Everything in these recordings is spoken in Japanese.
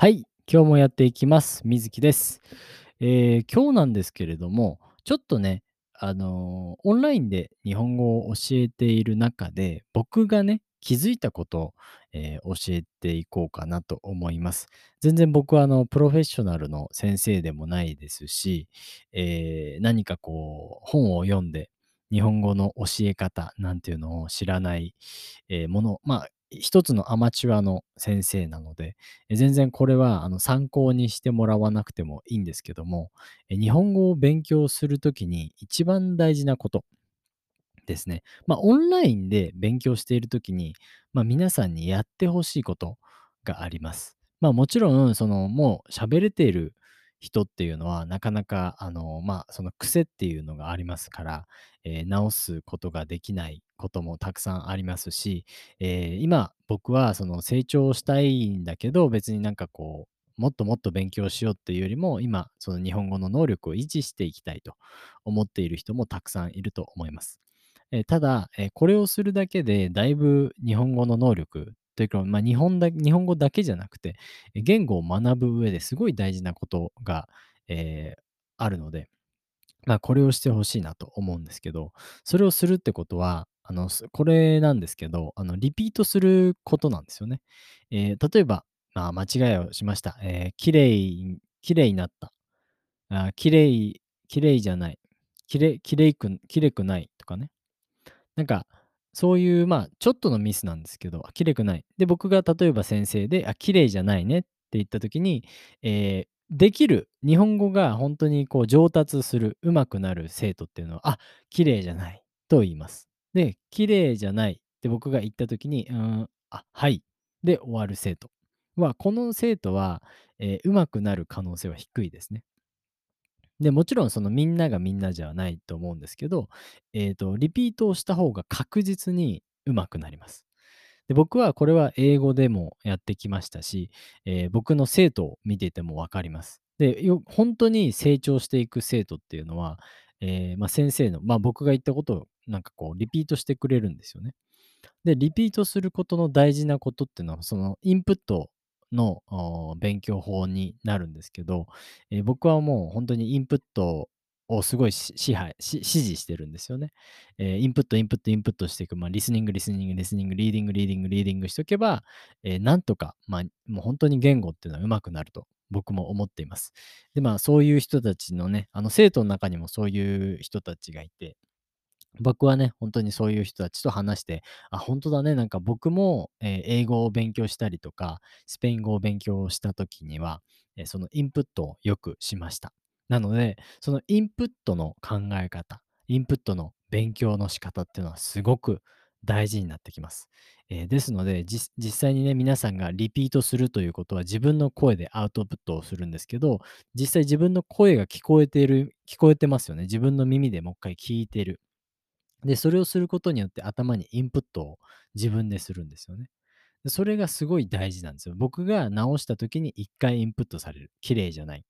はい、今日もやっていきます。みずきです。えー今日なんですけれども、ちょっとね、あの、オンラインで日本語を教えている中で、僕がね、気づいたことを、えー教えていこうかなと思います。全然僕はあの、プロフェッショナルの先生でもないですし、え何かこう、本を読んで、日本語の教え方なんていうのを知らない、えもの、まあ、一つのアマチュアの先生なので、全然これはあの参考にしてもらわなくてもいいんですけども、日本語を勉強するときに一番大事なことですね。まあ、オンラインで勉強しているときに、まあ、皆さんにやってほしいことがあります。まあ、もちろん、その、もう喋れている人っていうのは、なかなか、あの、まあ、その癖っていうのがありますから、えー直すことができないこともたくさんありますし、えー今、僕はその成長したいんだけど、別になんかこう、もっともっと勉強しようっていうよりも、今、その日本語の能力を維持していきたいと思っている人もたくさんいると思います。えーただ、えーこれをするだけで、だいぶ日本語の能力というか、まあ、日本だ日本語だけじゃなくて、言語を学ぶ上ですごい大事なことが、えーあるので、まあ、これをしてほしいなと思うんですけど、それをするってことは、あの、これなんですけど、あの、リピートすることなんですよね。えー例えば、まあ、間違いをしました。えー、きれい、きれいになった。あ、きれい、きれいじゃない。きれ、きれいく、きれくないとかね。なんか、そういう、まあ、ちょっとのミスなんですけど、あ、綺麗くない。で、僕が例えば先生で、あ、綺麗じゃないねって言った時に、えーできる、日本語が本当にこう上達する、上手くなる生徒っていうのは、あ、綺麗じゃないと言います。で、綺麗じゃないって僕が言った時に、うん、あ、はい。で終わる生徒は、この生徒は、えー上手くなる可能性は低いですね。で、もちろんそのみんながみんなじゃないと思うんですけど、えっと、リピートをした方が確実に上手くなります。で、僕はこれは英語でもやってきましたし、えー僕の生徒を見ていても分かります。で、本当に成長していく生徒っていうのは、えーまあ、先生の、まあ、僕が言ったことをなんかこうリピートしてくれるんですよね。で、リピートすることの大事なことっていうのは、そのインプットの勉強法になるんですけど、えー僕はもう本当にインプットをすごい支配し指示してるんですよね。えーインプット、インプット、インプットしていく、まあ、リスニング、リスニング、リスニング、リーディング、リーディング、リーディングしておけば、えーなんとか、まあ、もう本当に言語っていうのは上手くなると僕も思っています。で、まあ、そういう人たちのね、あの生徒の中にもそういう人たちがいて、僕はね、本当にそういう人たちと話して、あ、本当だね、なんか僕も、えー英語を勉強したりとか、スペイン語を勉強した時には、え、そのインプットをよくしました。なので、そのインプットの考え方、インプットの勉強の仕方っていうのはすごく大事になってきます。えーですので、実際にね、皆さんがリピートするということは自分の声でアウトプットをするんですけど、実際自分の声が聞こえている聞こえてますよね。自分の耳でもう一回聞いてる。で、それをすることによって頭にインプットを自分でするんですよね。それがすごい大事なんですよ。僕が直した時に一回インプットされる。綺麗じゃない。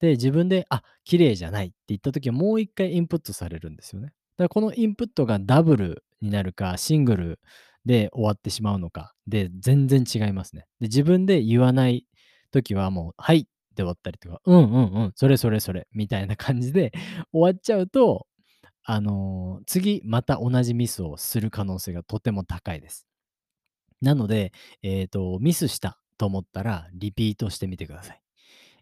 で、自分で、あ、綺麗じゃないって言った時はもう一回インプットされるんですよね。だからこのインプットがダブルになるか、シングルで終わってしまうのかで全然違いますね。で、自分で言わない時はもう、はいで終わったりとか、うんうんうん、それそれそれみたいな感じで 終わっちゃうと、あの、次また同じミスをする可能性がとても高いです。なので、えっと、ミスしたと思ったらリピートしてみてください。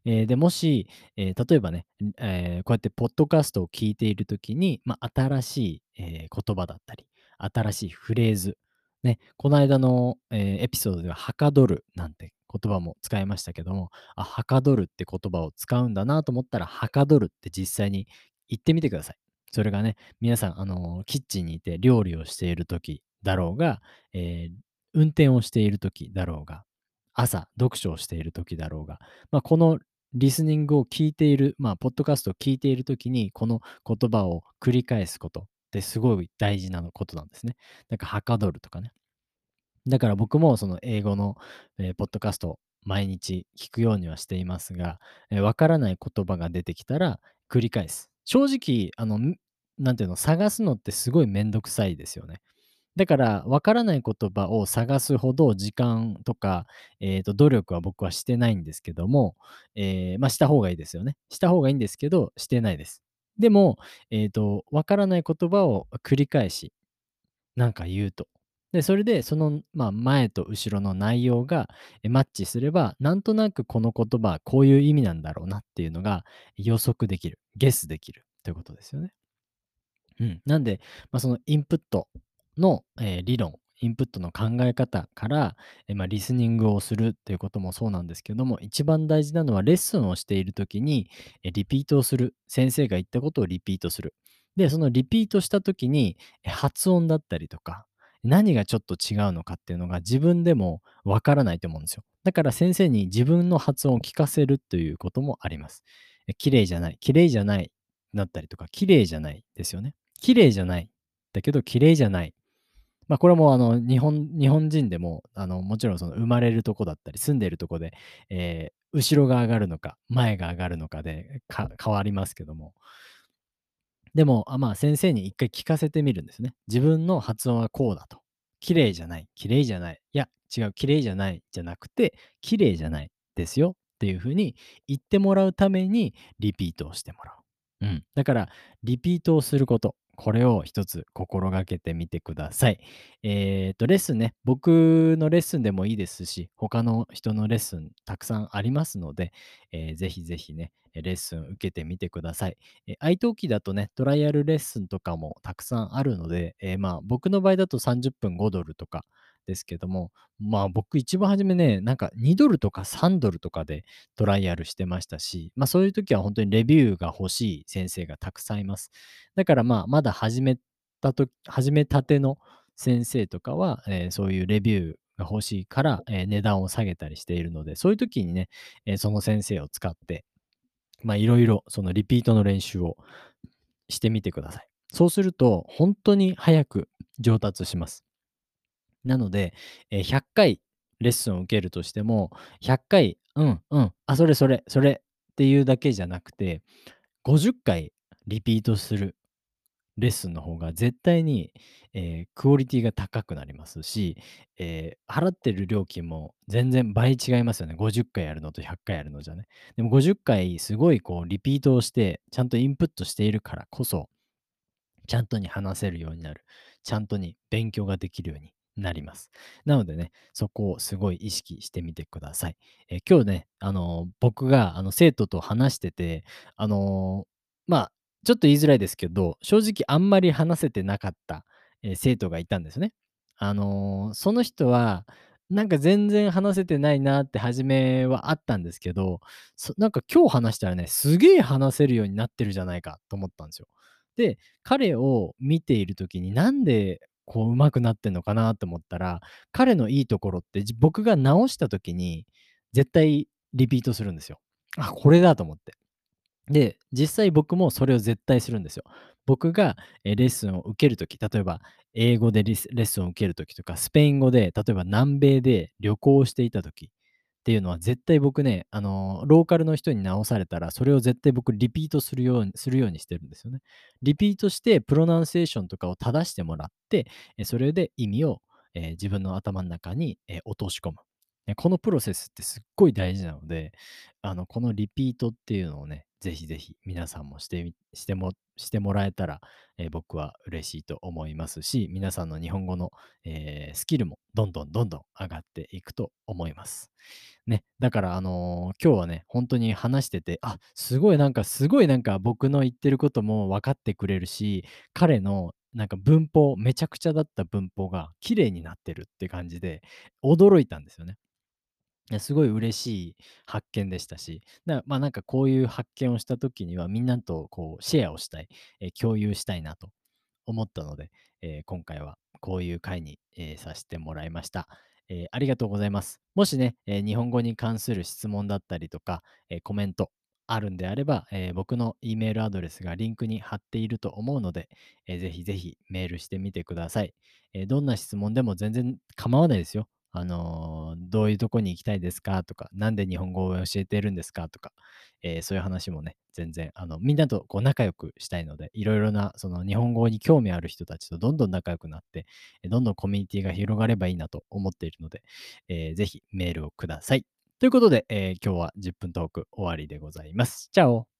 えーで、もし、えー例えばね、えーこうやってポッドキャストを聞いているときに、まあ、新しい、え言葉だったり、新しいフレーズ、ね、この間の、えエピソードでは、はかどるなんて言葉も使いましたけども、あ、はかどるって言葉を使うんだなと思ったら、はかどるって実際に言ってみてください。それがね、皆さん、あのキッチンにいて料理をしているときだろうが、えー運転をしているときだろうが、朝読書をしているときだろうが、まあ、このリスニングを聞いている、まあ、ポッドキャストを聞いているときに、この言葉を繰り返すことってすごい大事なことなんですね。なんか、はかどるとかね。だから僕もその英語の、えーポッドキャストを毎日聞くようにはしていますが、えーわからない言葉が出てきたら繰り返す。正直、あの、なんていうの、探すのってすごいめんどくさいですよね。だから、わからない言葉を探すほど時間とか、えっと、努力は僕はしてないんですけども、ええ、まあ、した方がいいですよね。した方がいいんですけど、してないです。でも、えっと、わからない言葉を繰り返し、なんか言うと。で、それでその、まあ、前と後ろの内容が、マッチすれば、なんとなくこの言葉こういう意味なんだろうなっていうのが予測できる、ゲスできるということですよね。うん。なんで、まあ、そのインプットの、え、理論、インプットの考え方から、え、ま、リスニングをするっていうこともそうなんですけども、一番大事なのはレッスンをしている時に、え、リピートをする。先生が言ったことをリピートする。で、そのリピートした時に、発音だったりとか、何がちょっと違うのかっていうのが自分でもわからないと思うんですよ。だから先生に自分の発音を聞かせるということもあります。え、綺麗じゃない、綺麗じゃないなったりとか、綺麗じゃないですよね。綺麗じゃない。だけど綺麗じゃない。ま、これもあの、日本日本人でも、あの、もちろんその生まれるとこだったり、住んでいるとこで、ええ、後ろが上がるのか、前が上がるのかで、変わりますけども。でも、あ、まあ、先生に一回聞かせてみるんですね。自分の発音はこうだと。綺麗じゃない、綺麗じゃない。いや、違う、綺麗じゃないじゃなくて、綺麗じゃないですよっていう風に言ってもらうためにリピートをしてもらう。うん。だから、リピートをすること、これを一つ心がけてみてください。えっと、レッスンね、僕のレッスンでもいいですし、他の人のレッスンたくさんありますので、えー、ぜひぜひね、レッスン受けてみてください。え、italki だとね、トライアルレッスンとかもたくさんあるので、え、まあ、僕の場合だと30分5ドルとかですけども、まあ、僕一番初めね、なんか $2 とか $3 とかでトライアルしてましたし、ま、そういう時はほんとにレビューが欲しい先生がたくさんいます。だから、まあ、まだ始めたと始めたての先生とかは、ええ、そういうレビューが欲しいから、え、値段を下げたりしているので、そういう時にね、え、その先生を使って、ま、色々そのリピートの練習をしてみてください。そうすると、ほんとに早く上達します。なので、え、100回レッスンを受けるとしても、100回、うん、うん、あ、それそれ、それっていうだけじゃなくて、50回リピートするレッスンの方が絶対に、ええ、クオリティが高くなりますし、ええ、払ってる料金も全然倍違いますよね。50回やるのと100回やるのじゃね。でも50回すごいこうリピートをして、ちゃんとインプットしているからこそちゃんとに話せるようになる。ちゃんとに勉強ができるようになります。なのでね、そこをすごい意識してみてください。え、今日ね、あの、僕があの、生徒と話してて、あの、ま、ちょっと言いづらいですけど、正直あんまり話せてなかった、え、生徒がいたんですね。あの、その人は、なんか全然話せてないなって初めはあったんですけど、そなんか今日話したらね、すげえ話せるようになってるじゃないかと思ったんですよ。で、彼を見ている時になんでこう上手くなってんのかなと思ったら、彼のいいところって、僕が直した時に絶対リピートするんですよ。あ、これだと思って。で、実際僕もそれを絶対するんですよ。僕が、レッスンを受けるとき、例えば英語でレッスンを受けるときとか、スペイン語で、例えば南米で旅行していたときっていうのは絶対僕ね、あの、ローカルの人に直されたら、それを絶対僕リピートするようにするようにしてるんですよね。リピートしてプロナンセーションとかを正してもらって、え、それで意味を、え、自分の頭ん中に、え、落とし込む。え、このプロセスってすっごい大事なので、あの、このリピートっていうのをね、ぜひぜひ皆さんもしてみしてもしてもらえたら、え、僕は嬉しいと思いますし、皆さんの日本語の、え、スキルもどんどんどんどん上がっていくと思います。ね、だからあの、今日はね、ほんとに話してて、あ、すごいなんかすごいなんか僕の言ってることも分かってくれるし、彼のなんか文法、めちゃくちゃだった文法が綺麗になってるって感じで、驚いたんですよね。いや、すごい嬉しい発見でしたし、なま、なんかこういう発見をした時には、みんなとこうシェアをしたい、え、共有したいなと思ったので、え、今回はこういう回に、え、さしてもらいました。え、ありがとうございます。もしね、え、日本語に関する質問だったりとか、え、コメントあるんであれば、え、僕の E メールアドレスがリンクに貼っていると思うので、え、ぜひぜひメールしてみてください。え、どんな質問でも全然構わないですよ。あの、どういうとこに行きたいですか？とか、なんで日本語を教えてるんですか？とか、えーそういう話もね、全然、あの、みんなとこう仲良くしたいので、いろいろな、その日本語に興味ある人たちとどんどん仲良くなって、どんどんコミュニティが広がればいいなと思っているので、えーぜひメールをください。ということで、えー今日は10分トーク終わりでございます。チャオ